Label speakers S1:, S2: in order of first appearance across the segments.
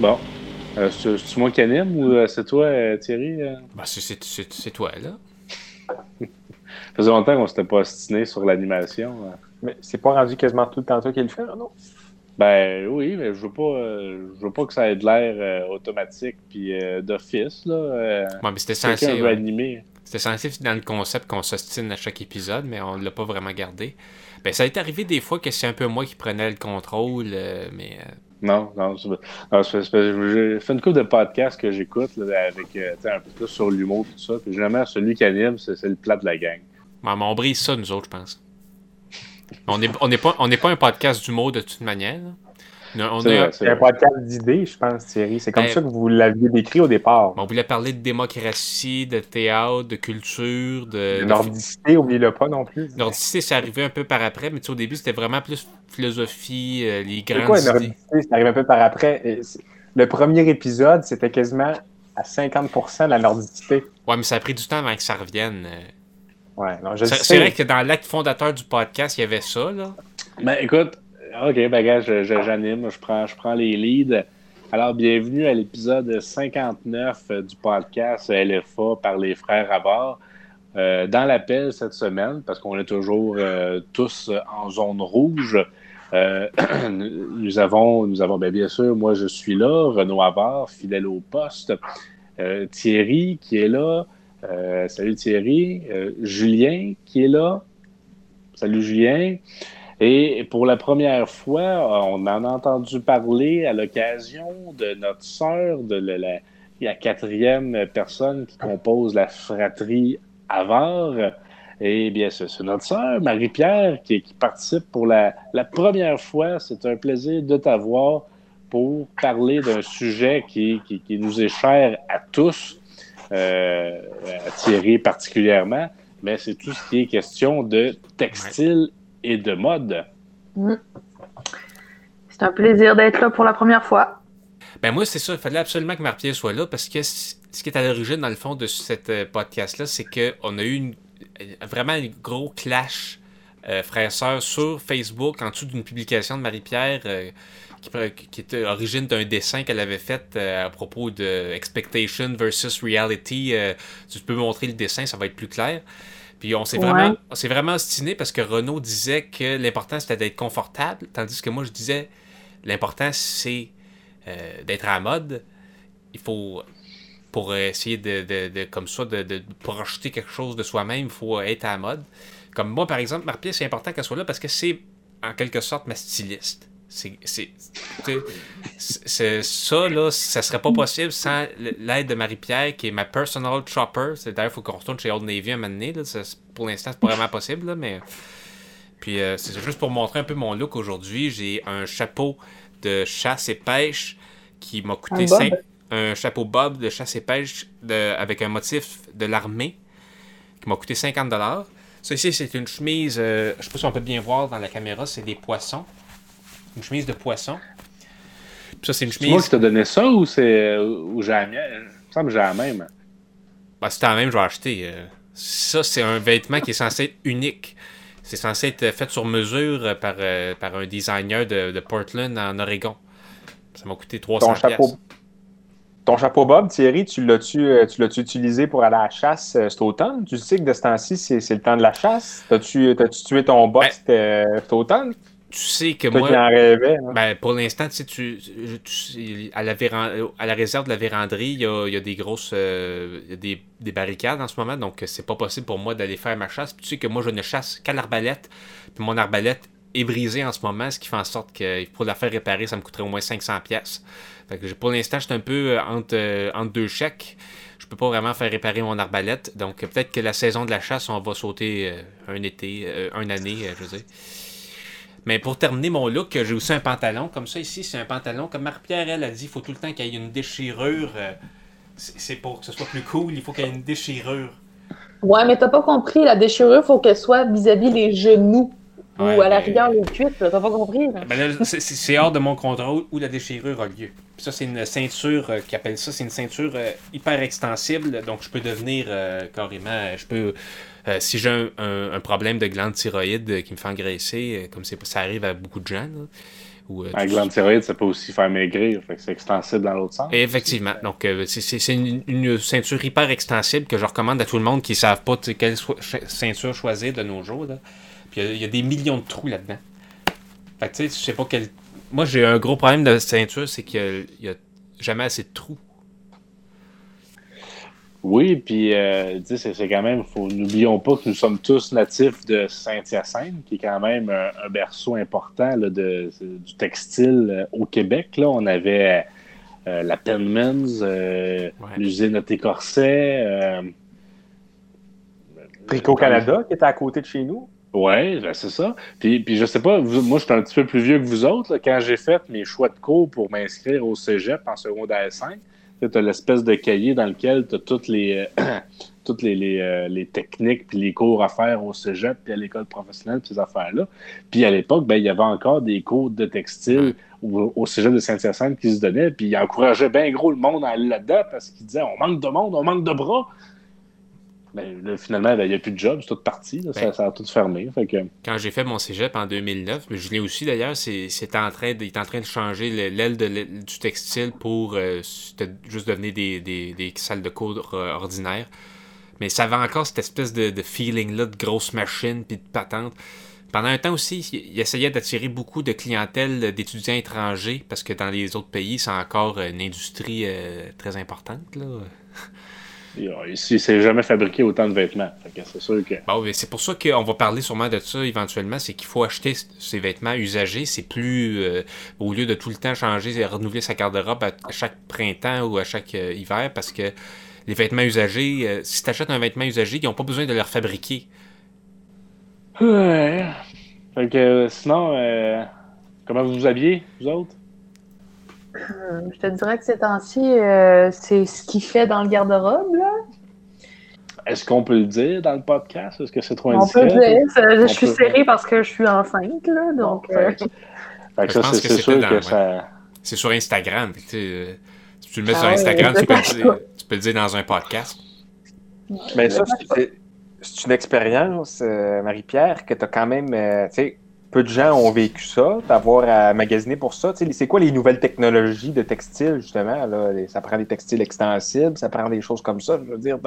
S1: Bon. Euh, c'est moi qui anime ou euh, c'est toi, euh, Thierry?
S2: Ben, c'est toi, là.
S1: Ça faisait longtemps qu'on s'était pas ostiné sur l'animation.
S3: Mais c'est pas rendu quasiment tout le temps toi qui le fait, non?
S1: Ben oui, mais je veux pas, je veux pas que ça ait de l'air automatique puis d'office, là.
S2: mais c'était censé. C'était censé dans le concept qu'on s'ostine à chaque épisode, mais on l'a pas vraiment gardé. Ben, ça est arrivé des fois que c'est un peu moi qui prenais le contrôle, mais
S1: non, non. J'ai fait une couple de podcasts que j'écoute avec euh, un peu plus sur l'humour tout ça. Puis généralement, celui qui anime, c'est le plat de la gang.
S2: mais on brise ça, nous autres, je pense. On n'est pas, pas un podcast d'humour de toute manière.
S3: C'est un podcast d'idées, je pense, Thierry. C'est comme ben, ça que vous l'aviez décrit au départ.
S2: On voulait parler de démocratie, de théâtre, de culture, de.
S3: nordicité, oubliez-le pas non plus.
S2: Nordicité, c'est arrivé un peu par après, mais au début, c'était vraiment plus philosophie, euh, les grandes
S3: quoi, Nordicité, c'est arrivé un peu par après. Le premier épisode, c'était quasiment à 50% de la nordicité.
S2: Ouais, mais ça a pris du temps avant que ça revienne.
S3: Ouais,
S2: C'est vrai que dans l'acte fondateur du podcast, il y avait ça, là.
S1: Ben, écoute, OK, ben j'anime, je prends, je prends les leads. Alors, bienvenue à l'épisode 59 du podcast LFA par les frères à bord. Euh, dans l'appel cette semaine, parce qu'on est toujours euh, tous en zone rouge, euh, nous avons, nous avons ben, bien sûr, moi je suis là, Renaud Havard, fidèle au poste, Thierry qui est là, salut Thierry, Julien qui est là, salut Julien, et pour la première fois, on en a entendu parler à l'occasion de notre sœur, de la, quatrième personne qui compose la fratrie Avare. Et bien, c'est notre sœur, Marie-Pierre, qui, participe pour la, première fois. C'est un plaisir de t'avoir pour parler d'un sujet qui, nous est cher à tous, euh, à Thierry particulièrement, mais c'est tout ce qui est question de textile et de mode. Mm.
S4: C'est un plaisir d'être là pour la première fois.
S2: Ben moi, c'est ça. Il fallait absolument que Marc-Pierre soit là parce que ce qui est à l'origine, dans le fond, de cette euh, podcast-là, c'est qu'on a eu une, vraiment un gros clash euh, frère-sœur sur Facebook en dessous d'une publication de Marie-Pierre euh, qui, qui, était origine d'un dessin qu'elle avait fait à propos de Expectation versus Reality. tu peux montrer le dessin, ça va être plus clair. Puis on s'est vraiment, on vraiment ostiné parce que Renault disait que l'important c'était d'être confortable, tandis que moi je disais l'important c'est euh, d'être à la mode. Il faut, pour essayer de, comme ça, de, projeter quelque chose de soi-même, il faut être à la mode. Comme moi, par exemple, Marpier, c'est important qu'elle soit là parce que c'est en quelque sorte ma styliste. C'est, ça, là, ça serait pas possible sans l'aide de Marie-Pierre, qui est ma personal chopper. C'est d'ailleurs, il faut qu'on retourne chez Old Navy un moment donné. Là. pour l'instant, c'est pas vraiment possible, là, mais. Puis, euh, c'est juste pour montrer un peu mon look aujourd'hui. J'ai un chapeau de chasse et pêche qui m'a coûté 5. Un chapeau bob de chasse et pêche de, avec un motif de l'armée qui m'a coûté 50 Ça ici, c'est une chemise, euh, je sais pas si on peut bien voir dans la caméra, c'est des poissons une chemise de poisson. ça, c'est une chemise.
S1: moi qui t'ai donné ça ou c'est ou j'ai la mienne? Il me semble que j'ai la même.
S2: Ben, si t'as la même, je vais acheter. Euh. Ça, c'est un vêtement qui est censé être unique. C'est censé être fait sur mesure par, euh, par un designer de, Portland en Oregon. Ça m'a coûté 300 ton chapeau,
S3: ton chapeau Bob, Thierry, tu l'as-tu euh, tu l'as-tu utilisé pour aller à la chasse cet automne? Tu sais que de ce temps-ci, c'est le temps de la chasse. T'as-tu tué ton Bob ben, cet automne?
S2: Tu sais que moi.
S3: Hein.
S2: Ben, pour l'instant, tu sais, tu, à, la à la réserve de la véranderie, il y a, y a, des grosses. Euh, des, des, barricades en ce moment, donc c'est pas possible pour moi d'aller faire ma chasse. tu sais que moi, je ne chasse qu'à l'arbalète. Puis mon arbalète est brisée en ce moment, ce qui fait en sorte que pour la faire réparer, ça me coûterait au moins 500 pièces. pour l'instant, je suis un peu euh, entre, euh, entre deux chèques. Je peux pas vraiment faire réparer mon arbalète. Donc peut-être que la saison de la chasse, on va sauter un été, une année, je veux dire. Mais pour terminer mon look, j'ai aussi un pantalon. Comme ça, ici, c'est un pantalon. Comme Marie-Pierre, elle a dit, il faut tout le temps qu'il y ait une déchirure. Euh, c'est pour que ce soit plus cool, il faut qu'il y ait une déchirure.
S4: Ouais, mais t'as pas compris. La déchirure, il faut qu'elle soit vis-à-vis les genoux. ou à la rigueur, les cuisses. T'as pas compris.
S2: Ben c'est hors de mon contrôle où la déchirure a lieu. ça, c'est une ceinture euh, qui appelle ça. C'est une ceinture euh, hyper extensible. Donc, je peux devenir carrément. Je peux euh, si j'ai un, problème de glande thyroïde qui me fait engraisser, euh, comme ça arrive à beaucoup de gens, Ou, euh,
S1: Un
S2: tout-
S1: glande thyroïde, ça peut aussi faire maigrir. Fait que c'est extensible dans l'autre sens.
S2: Effectivement. Donc, euh, c'est- une, une ceinture hyper extensible que je recommande à tout le monde qui ne savent pas quelle so- ceinture choisir de nos jours. Là. Puis il y a- il y, a des millions de trous là-dedans. Fait que tu sais, je sais pas quel. Moi, j'ai un gros problème de ceinture, c'est qu'il n'y a, jamais assez de trous.
S1: Oui, puis euh, tu sais, c'est- quand même, faut, n'oublions pas que nous sommes tous natifs de Saint-Hyacinthe, qui est quand même un, un berceau important là, de, du textile euh, au Québec. Là, on avait euh, la Penmans, euh,
S2: Ouais.
S1: l'usine à Corset. Euh,
S3: Tricot Canada, qui était à côté de chez nous.
S1: Oui, ben, c'est ça. Puis, puis je sais pas, vous- moi, je suis un petit peu plus vieux que vous autres. là. quand j'ai fait mes choix de cours pour m'inscrire au cégep en secondaire 5, tu as l'espèce de cahier dans lequel tu as toutes les, euh, toutes les, les, euh, les techniques puis les cours à faire au cégep puis à l'école professionnelle puis ces affaires-là. Puis à l'époque, ben, il y avait encore des cours de textile au, au cégep de Saint-Hyacinthe qui se donnaient. Puis ils encourageaient bien gros le monde à aller là-dedans parce qu'ils disaient on manque de monde, on manque de bras. Ben, là, finalement, ben, il n'y a plus de job, c'est tout parti. là.
S2: Ben.
S1: ça a tout fermé. Fait que,
S2: Quand j'ai fait mon cégep en 2009, mais je l'ai aussi d'ailleurs, c'est c'est en train de, il est en train de changer le- l'aile de l'aile du textile pour euh, juste devenir des, des, des salles de cours euh, ordinaires. Mais ça avait encore cette espèce de, de feeling-là de grosse machine puis de patente. Pendant un temps aussi, il il essayait d'attirer beaucoup de clientèle d'étudiants étrangers parce que dans les autres pays, c'est encore une industrie euh, très importante. Là.
S1: Ici, c'est jamais fabriqué autant de vêtements. C'est sûr que.
S2: Bon, c'est pour ça qu'on va parler sûrement de ça éventuellement, c'est qu'il faut acheter ces vêtements usagés. C'est plus, euh, au lieu de tout le temps changer et renouveler sa garde-robe à chaque printemps ou à chaque euh, hiver, parce que les vêtements usagés, euh, si tu achètes un vêtement usagé, ils n'ont pas besoin de le fabriquer.
S1: Ouais. Fait que sinon, comment vous vous habillez, vous autres?
S4: Euh, Je te dirais que ces temps-ci, euh, c'est ce qu'il fait dans le garde-robe. là.
S1: Est-ce qu'on peut le dire dans le podcast? Est-ce que c'est trop
S4: On peut le dire. ça- Je suis
S1: peut-
S4: serrée parce que je suis enceinte. Là, donc, euh,
S1: fait que- ça, c'est
S2: que
S1: c'est
S2: c'était
S1: sûr
S2: dans-
S1: que
S2: ouais.
S1: ça.
S2: C'est sur Instagram. tu sais, euh, si tu le mets
S4: Ah
S2: sur Instagram, tu peux, le dire, tu peux le dire dans un podcast.
S3: Mais ça, c'est- c'est une expérience, euh, Marie-Pierre, que tu as quand même. euh, tu sais, peu de gens ont vécu ça, d'avoir à magasiner pour ça. C'est quoi les nouvelles technologies de textile, justement? Là? Ça prend des textiles extensibles, ça prend des choses comme ça. Je veux dire,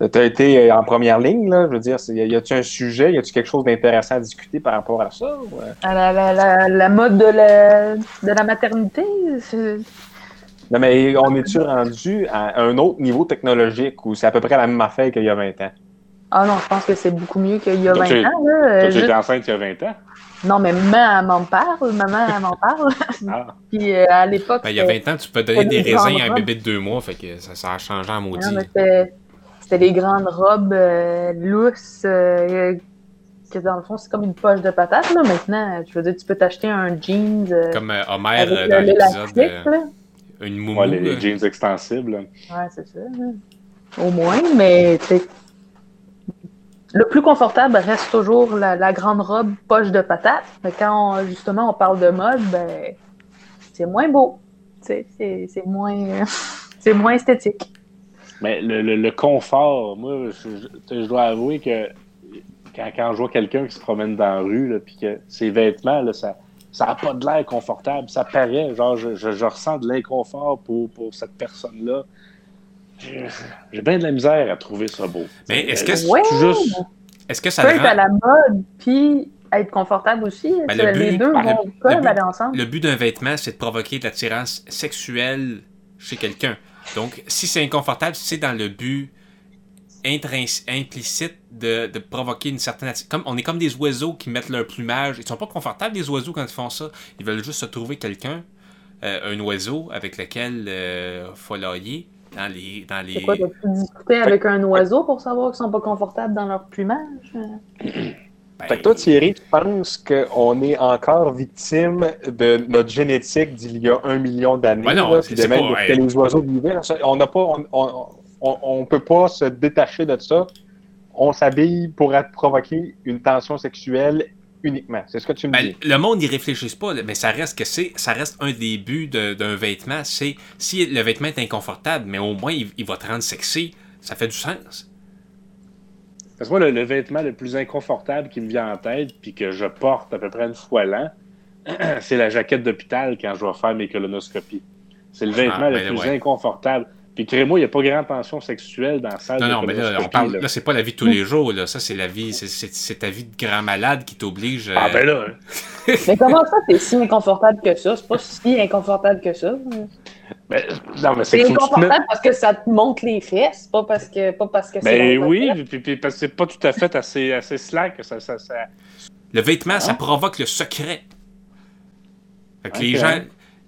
S3: tu as été en première ligne, là. Je veux dire, y a-tu un sujet, y a-tu quelque chose d'intéressant à discuter par rapport à ça? ou, euh?
S4: à la, la- la- la mode de la, de la maternité,
S3: Non, mais on est-tu rendu à un autre niveau technologique ou c'est à peu près la même affaire qu'il y a 20 ans?
S4: Ah non, je pense que c'est beaucoup mieux qu'il y a
S1: Toi,
S4: 20
S1: tu-
S4: ans. Là. Euh,
S1: Toi, tu
S4: juste-
S1: étais enceinte il y a 20 ans?
S4: Non, mais maman, elle m'en parle. Maman, elle m'en parle.
S1: Ah.
S4: Puis euh, à l'époque,
S2: Ben, il y a
S4: c'était-
S2: 20 ans, tu peux donner des
S4: des
S2: raisins à un bébé de deux mois, fait que ça, ça a changé en maudit.
S4: non, mais c'était des grandes robes euh, lousses. euh, que dans le fond, c'est comme une poche de patate. Là. Maintenant, je veux dire, tu peux t'acheter un jeans euh,
S2: Comme euh, Homer dans
S4: l'élastique.
S2: l'épisode. Une moumou.
S1: Ouais, les, jeans extensibles.
S4: Ouais, c'est ça. Au moins, mais tu sais, le plus confortable reste toujours la, grande robe poche de patate. Mais quand justement on parle de mode, ben c'est moins beau. C'est moins, c'est moins esthétique.
S1: Mais le, le- le confort, moi, je, je- dois avouer que quand, quand je vois quelqu'un qui se promène dans la rue, puis que ses vêtements, ça ça n'a pas de l'air confortable, ça paraît, genre, je, je- je ressens de l'inconfort pour, pour cette personne-là. J'ai bien de la misère à trouver ça beau.
S2: Mais est-ce que,
S4: Ouais,
S1: juste,
S2: est-ce que ça
S4: peut être
S2: rend-
S4: à la mode, puis être confortable aussi.
S2: Ben, le
S4: les
S2: but-
S4: deux
S2: le-
S4: vont
S2: le
S4: peuvent
S2: but-
S4: aller ensemble.
S2: Le but d'un vêtement, c'est de provoquer de l'attirance sexuelle chez quelqu'un. Donc, si c'est inconfortable, c'est dans le but intrins- implicite de, de provoquer une certaine attirance. Comme, on est comme des oiseaux qui mettent leur plumage. Ils sont pas confortables, les oiseaux, quand ils font ça. Ils veulent juste se trouver quelqu'un, euh, un oiseau avec lequel euh, followyer dans les... Dans les...
S4: Quoi, t'as-tu discuté avec un oiseau pour savoir qu'ils sont pas confortables dans leur plumage?
S2: Ben,
S3: Fait que toi, Thierry, tu penses qu'on est encore victime de notre génétique d'il y a un million d'années?
S2: Ouais, non,
S3: là,
S2: c'est-
S3: même
S2: pas-
S3: que
S2: ouais.
S3: les oiseaux vivaient? On n'a pas, on, on, on- on peut pas se détacher de ça. On s'habille pour être- provoquer une tension sexuelle uniquement. C'est ce que tu me
S2: Ben,
S3: dis.
S2: le monde n'y réfléchisse pas, mais ça reste que c'est, ça reste un des buts d'un vêtement. C'est si le vêtement est inconfortable, mais au moins il, il va te rendre sexy, ça fait du sens.
S1: Parce que moi, le, le vêtement le plus inconfortable qui me vient en tête, puis que je porte à peu près une fois l'an, c'est la jaquette d'hôpital quand je vais faire mes colonoscopies. C'est le vêtement
S2: Ah,
S1: le
S2: ben
S1: plus
S2: ouais.
S1: inconfortable. Puis crée-moi, il n'y a pas grande tension sexuelle dans la salle
S2: Non,
S1: de
S2: non, mais là, on parle,
S1: là.
S2: là, c'est pas la vie de tous les jours, là. Ça, c'est la vie, c'est- c'est c'est ta vie de grand malade qui t'oblige. euh,
S1: Ah ben là,
S4: Mais comment ça, t'es si inconfortable que ça? C'est pas si inconfortable que ça.
S1: ben, non, mais c'est
S4: C'est
S1: tu
S4: inconfortable parce que ça te monte les fesses, pas parce que, pas parce que c'est.
S1: Ben oui, puis, puis parce que c'est pas tout à fait assez, assez slack que ça, ça, ça-
S2: Le vêtement,
S1: Ah.
S2: ça provoque le secret. Fait que les gens,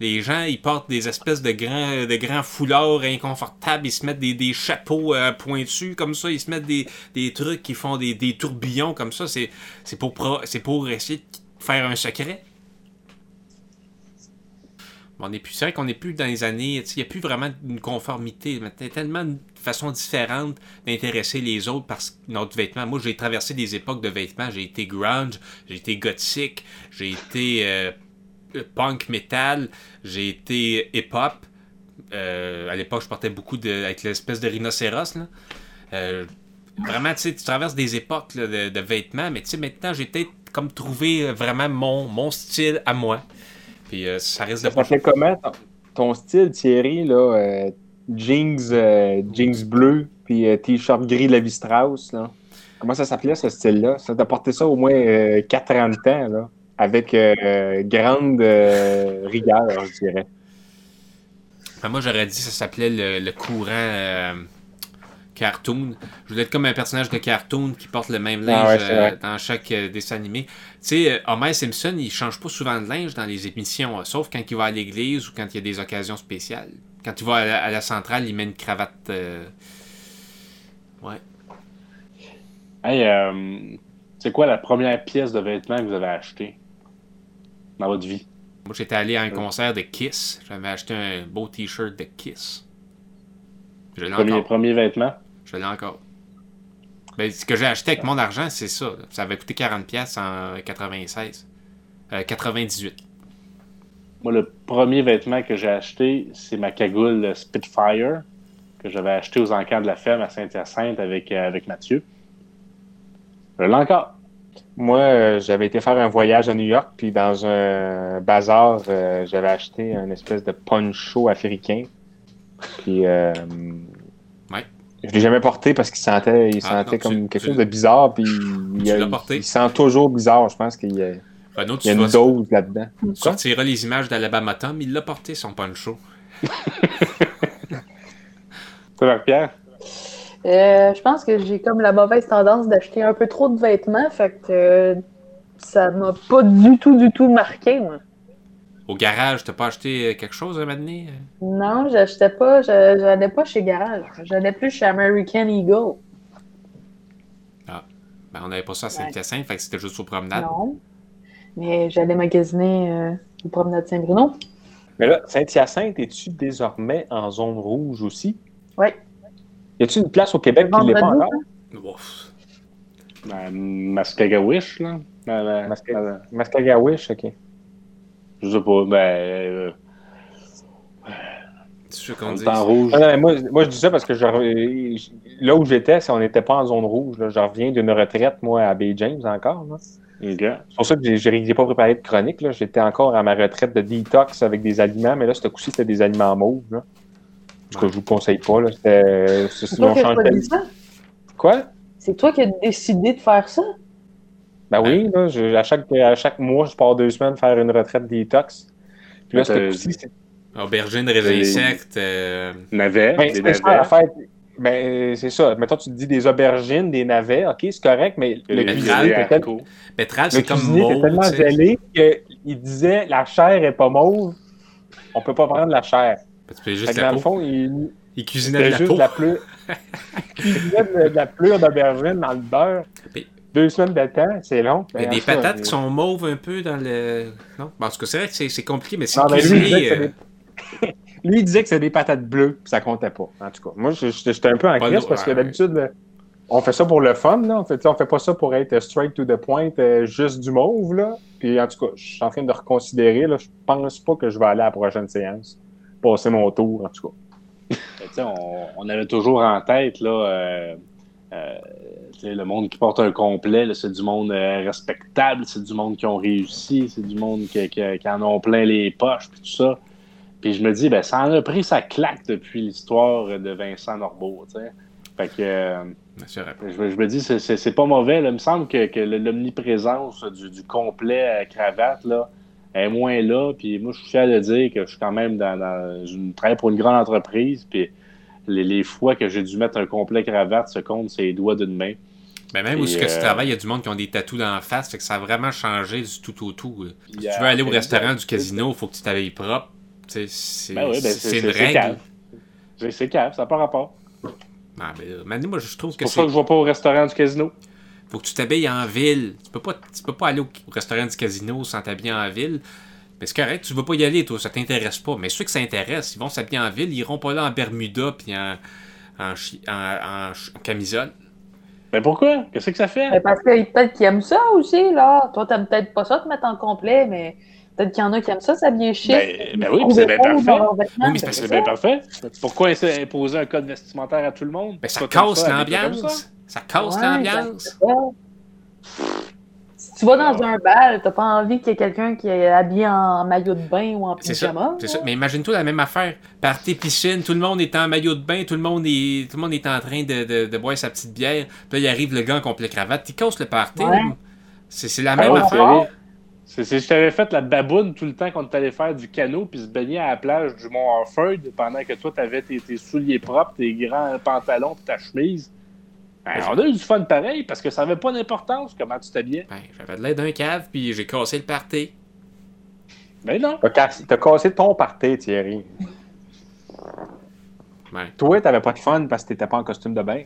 S2: les gens, ils portent des espèces de grands, de grands foulards inconfortables, ils se mettent des, chapeaux euh, pointus comme ça, ils se mettent des, trucs qui font des, tourbillons comme ça. C'est pour, pour essayer de faire un secret. C'est vrai qu'on n'est plus dans les années, il n'y a plus vraiment une conformité. a tellement de façons différentes d'intéresser les autres par ce- notre vêtement. Moi, j'ai traversé des époques de vêtements. J'ai été grunge, j'ai été gothique, j'ai été euh, punk metal, j'ai été hip-hop. Euh, à l'époque, je portais beaucoup de, avec l'espèce de rhinocéros. Là. Euh, vraiment, tu sais, tu traverses des époques là, de, de vêtements, mais tu sais, maintenant, j'ai peut-être comme trouvé euh, vraiment mon, mon style à moi. Puis euh, ça risque de
S3: Ça
S2: pas
S3: fait comment ton, ton style, Thierry, là? jeans, jeans bleus, puis t-shirt gris Levi Strauss, là? Comment ça s'appelait, ce style-là? Ça t'a porté ça au moins euh, 4 ans de temps, là? Avec euh, grande euh, rigueur, je dirais.
S2: Enfin, moi, j'aurais dit que ça s'appelait le, le courant euh, cartoon. Je voulais être comme un personnage de cartoon qui porte le même linge
S3: Ah ouais,
S2: euh, dans chaque euh, dessin animé. Tu sais, Homer Simpson, il change pas souvent de linge dans les émissions, sauf quand il va à l'église ou quand il y a des occasions spéciales. Quand il va à la, à la centrale, il met une cravate. euh, Ouais.
S1: Hey, euh, c'est quoi la première pièce de vêtement que vous avez achetée? Dans votre vie?
S2: Moi, j'étais allé à un concert de Kiss. J'avais acheté un beau t-shirt de Kiss. Je l'ai
S1: Premier,
S2: encore.
S1: premier vêtement?
S2: Je l'ai encore. Ben, ce que j'ai acheté avec mon argent, c'est ça. là. Ça avait coûté 40$ en 96. Euh, 98.
S1: Moi, le premier vêtement que j'ai acheté, c'est ma cagoule Spitfire que j'avais acheté aux encans de la ferme à Saint-Hyacinthe avec, euh, avec Mathieu. Je l'ai encore.
S3: Moi, euh, j'avais été faire un voyage à New York, puis dans un bazar, euh, j'avais acheté un espèce de poncho africain. Puis, euh,
S2: Ouais.
S3: je l'ai jamais porté parce qu'il sentait, il
S2: Ah,
S3: sentait
S2: non,
S3: comme
S2: tu-
S3: quelque
S2: tu-
S3: chose de bizarre, puis il,
S2: tu
S3: il-
S2: l'as porté?
S3: il sent toujours bizarre. Je pense qu'il y a,
S2: Renaud,
S3: il y a une dose là-dedans.
S2: tu sortiras les images d'Alabama Tom. Il l'a porté, son poncho.
S1: Toi, Marc-Pierre?
S4: Euh, je pense que j'ai comme la mauvaise tendance d'acheter un peu trop de vêtements, fait que euh, ça m'a pas du tout, du tout marqué, moi.
S2: Au garage, t'as pas acheté euh, quelque chose donné? euh?
S4: Non, j'achetais pas, je- j'allais pas chez Garage. J'allais plus chez American Eagle.
S2: Ben, on n'avait pas ça à Saint-Hyacinthe, fait que c'était juste aux promenades.
S4: Non. Mais j'allais magasiner euh, au promenade Saint-Bruno.
S3: Mais là, Saint-Hyacinthe, es-tu désormais en zone rouge aussi?
S4: Oui.
S3: Y a-tu une place au Québec qui l'est pas encore?
S2: Ouf.
S1: Ben, Mascagawish, là? Ben,
S3: Masca-
S1: ben,
S3: Mascagawish, ok.
S1: je sais pas, ben... euh,
S2: C'est ce qu'on
S1: on
S2: dit.
S1: est en rouge.
S3: Ah non, mais moi, moi, je dis ça parce que je là où j'étais, c'est- on n'était pas en zone rouge. là. Je reviens d'une retraite, moi, à Bay James encore. C'est pour ça que j'ai j'ai pas préparé de chronique. là. J'étais encore à ma retraite de detox avec des aliments, mais là, ce coup-ci, c'était des aliments mauves. Là. En tout cas, je vous conseille pas. Là. C'est-
S4: C'est
S3: Sinon, change? Quoi?
S4: C'est toi qui as décidé de faire ça?
S3: Ben oui, là, je- à, chaque, à chaque mois, je pars deux semaines faire une retraite détox. Puis là, ce c'est
S2: Aubergine, raisin
S1: Les-
S2: sec. euh,
S1: Navets,
S3: Ben,
S1: des
S3: c'est ça, fête. Ben, c'est ça. Mettons, tu te dis des aubergines, des navets, ok, c'est correct, mais le
S1: Des
S3: cuisinier était tel- le
S2: c'est comme
S3: était
S2: mauve.
S3: tellement zélé qu'il disait la chair est pas mauve, on peut pas prendre la chair.
S2: Tu juste la
S3: dans
S2: peau.
S3: fond, il,
S2: Il cuisinait
S3: c'était
S2: de la
S3: juste
S2: peau.
S3: la il cuisinait de, la plure d'aubergine dans le beurre.
S2: Mais-
S3: Deux semaines de temps, c'est long.
S2: A
S3: Ben,
S2: des
S3: en tout cas,
S2: patates
S3: euh,
S2: qui sont mauves un peu dans le. Non? Parce que c'est vrai que c'est compliqué, mais c'est
S3: Non, mais lui, il disait
S2: cuisiné.
S3: que c'est
S2: euh,
S3: des- lui, il disait que c'est des patates bleues, puis ça comptait pas. En tout cas, moi, j'étais un peu en crise parce que
S2: ouais.
S3: d'habitude, là, on fait ça pour le fun. Là. On, fait, on fait pas ça pour être straight to the point, euh, juste du mauve. Là. Puis en tout cas, je suis en train de reconsidérer. Là. Je pense pas que je vais aller à la prochaine séance. Passer mon tour, en tout cas.
S1: Ben, on, on avait toujours en tête là, euh, euh, le monde qui porte un complet, c'est du monde euh, respectable, c'est du monde qui ont réussi, c'est du monde qui, en ont plein les poches, puis tout ça. Puis je me dis, ben, ça en a pris sa claque depuis l'histoire de Vincent Norbeau. Fait que. Euh, je, me dis, c'est pas mauvais. Il me semble que, l'omniprésence du, complet cravate là, est moins là. Puis moi, je suis fier de dire que je suis quand même dans, dans une travaille pour une grande entreprise. Puis les, fois que j'ai dû mettre un complet cravate se comptent ses doigts d'une main.
S2: Mais même où ce que tu euh, travailles, il y a du monde qui ont des tatous dans la face, fait que ça a vraiment changé du tout au tout. Si tu veux aller au restaurant du casino, il faut que tu t'habilles propre. C'est ben oui, ben une règle.
S1: C'est calme, ça n'a pas rapport.
S2: Ah, ben, moi, je trouve que
S1: c'est. pour ça que je ne vais pas au restaurant du casino.
S2: Faut que tu t'habilles en ville. Tu peux pas, tu peux pas aller au restaurant du casino sans t'habiller en ville. Mais c'est correct, tu veux pas y aller, toi, ça t'intéresse pas. Mais ceux que ça intéresse, ils vont s'habiller en ville, ils iront pas là en Bermuda puis en, en, camisole.
S1: Mais pourquoi? Qu'est-ce que ça fait?
S4: parce que peut-être qu'ils aiment ça aussi, là. Toi, t'aimes peut-être pas ça te mettre en complet, mais peut-être qu'il y en a qui aiment ça s'habiller chic.
S1: Ben, ben oui, c'est bien parfait. Oui, c'est bien parfait. Pourquoi imposer un code vestimentaire à tout le monde?
S2: Ben, ça casse l'ambiance. Ça? Casse l'ambiance
S4: tu vas dans un bal, t'as pas envie qu'il y ait quelqu'un qui est habillé en maillot de bain ou en pyjama.
S2: C'est ça. Mais imagine-toi la même affaire. Party piscine, tout le monde est en maillot de bain, tout le monde est, tout le monde est en train de, de, boire sa petite bière. Puis là, il arrive le gars en complet cravate. Il casse le party. C'est la ah même affaire.
S1: C'est si je t'avais fait la baboune tout le temps qu'on allait faire du canot puis se baigner à la plage du Mont Harford pendant que toi, t'avais tes, tes souliers propres, tes grands pantalons ta chemise. Ben, on a eu du fun pareil parce que ça n'avait pas d'importance comment tu t'habillais.
S2: Ben, j'avais de l'aide d'un cave puis j'ai cassé le party.
S1: Ben non.
S3: T'as cassé, ton party, Thierry. Toi, t'avais pas de fun parce que t'étais pas en costume de bain.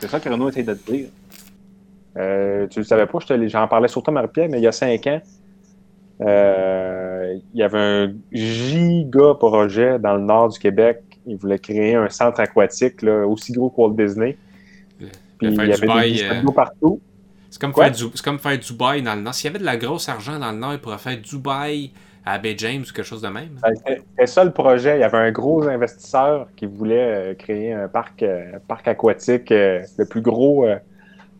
S3: C'est ça que Renaud essaie de te dire. Euh, tu le savais pas, j'en parlais surtout à Marie-Pierre, mais il y a cinq ans, euh, il y avait un giga projet dans le nord du Québec. Il voulait créer un centre aquatique là, aussi gros que Walt Disney il y avait Dubaï, des euh, partout.
S2: C'est comme, faire du, comme faire Dubaï dans le Nord. S'il y avait de la grosse argent dans le Nord, il pourrait faire Dubaï à Bay James ou quelque chose de même.
S3: Ben, c'était ça le projet. Il y avait un gros investisseur qui voulait euh, créer un parc, euh, parc aquatique le plus gros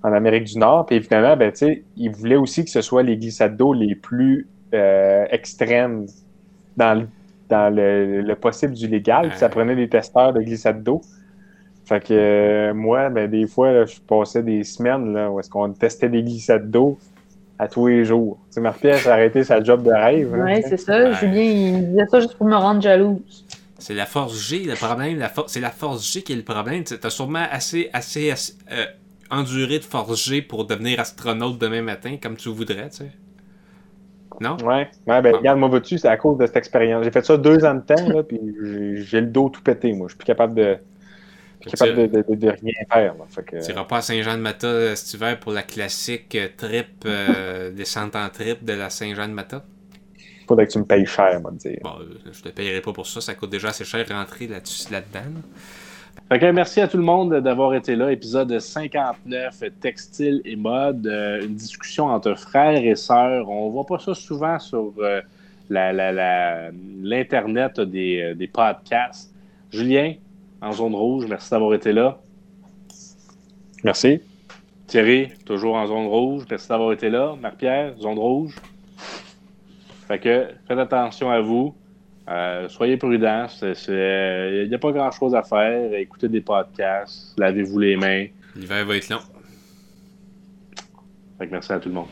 S3: en Amérique du Nord. Puis évidemment, ben, il voulait aussi que ce soit les glissades d'eau les plus extrêmes dans, dans le, possible du légal. ça prenait des testeurs de glissade d'eau. Fait que euh, moi, ben, des fois, je passais des semaines là, où est-ce qu'on testait des glissades d'eau à tous les jours. Tu sais, Marie-Pierre a arrêté sa job de rêve.
S4: Hein, oui, c'est ça. Julien, il disait ça juste pour me rendre jalouse.
S2: C'est la force G, le problème. La c'est la force G qui est le problème. Tu as sûrement assez, assez, euh, enduré de force G pour devenir astronaute demain matin, comme tu voudrais, tu sais. Non?
S3: Ouais, ouais ben, regarde, moi, vois-tu, c'est à cause de cette expérience. J'ai fait ça deux ans de temps, là, puis j'ai le dos tout pété, moi. Je suis plus capable de capable de, de, rien faire. Tu
S2: n'iras pas à Saint-Jean-de-Mata euh, cet hiver pour la classique euh, trip, euh, descente en trip de la Saint-Jean-de-Mata?
S3: Faudrait que tu me payes cher, moi, dire.
S2: Bon, je te payerai pas pour ça, ça coûte déjà assez cher rentrer là-dedans.
S1: Merci à tout le monde d'avoir été là. Épisode 59, textile et mode. une discussion entre frères et sœurs. On voit pas ça souvent sur l'Internet des, des podcasts. Julien, en zone rouge. Merci d'avoir été là.
S3: Merci.
S1: Thierry, toujours en zone rouge. Merci d'avoir été là. Marc-Pierre, zone rouge. Fait que faites attention à vous. Euh, soyez prudents. Il n'y a pas grand-chose à faire. Écoutez des podcasts. Lavez-vous les mains.
S2: L'hiver va être long.
S1: Fait que merci à tout le monde.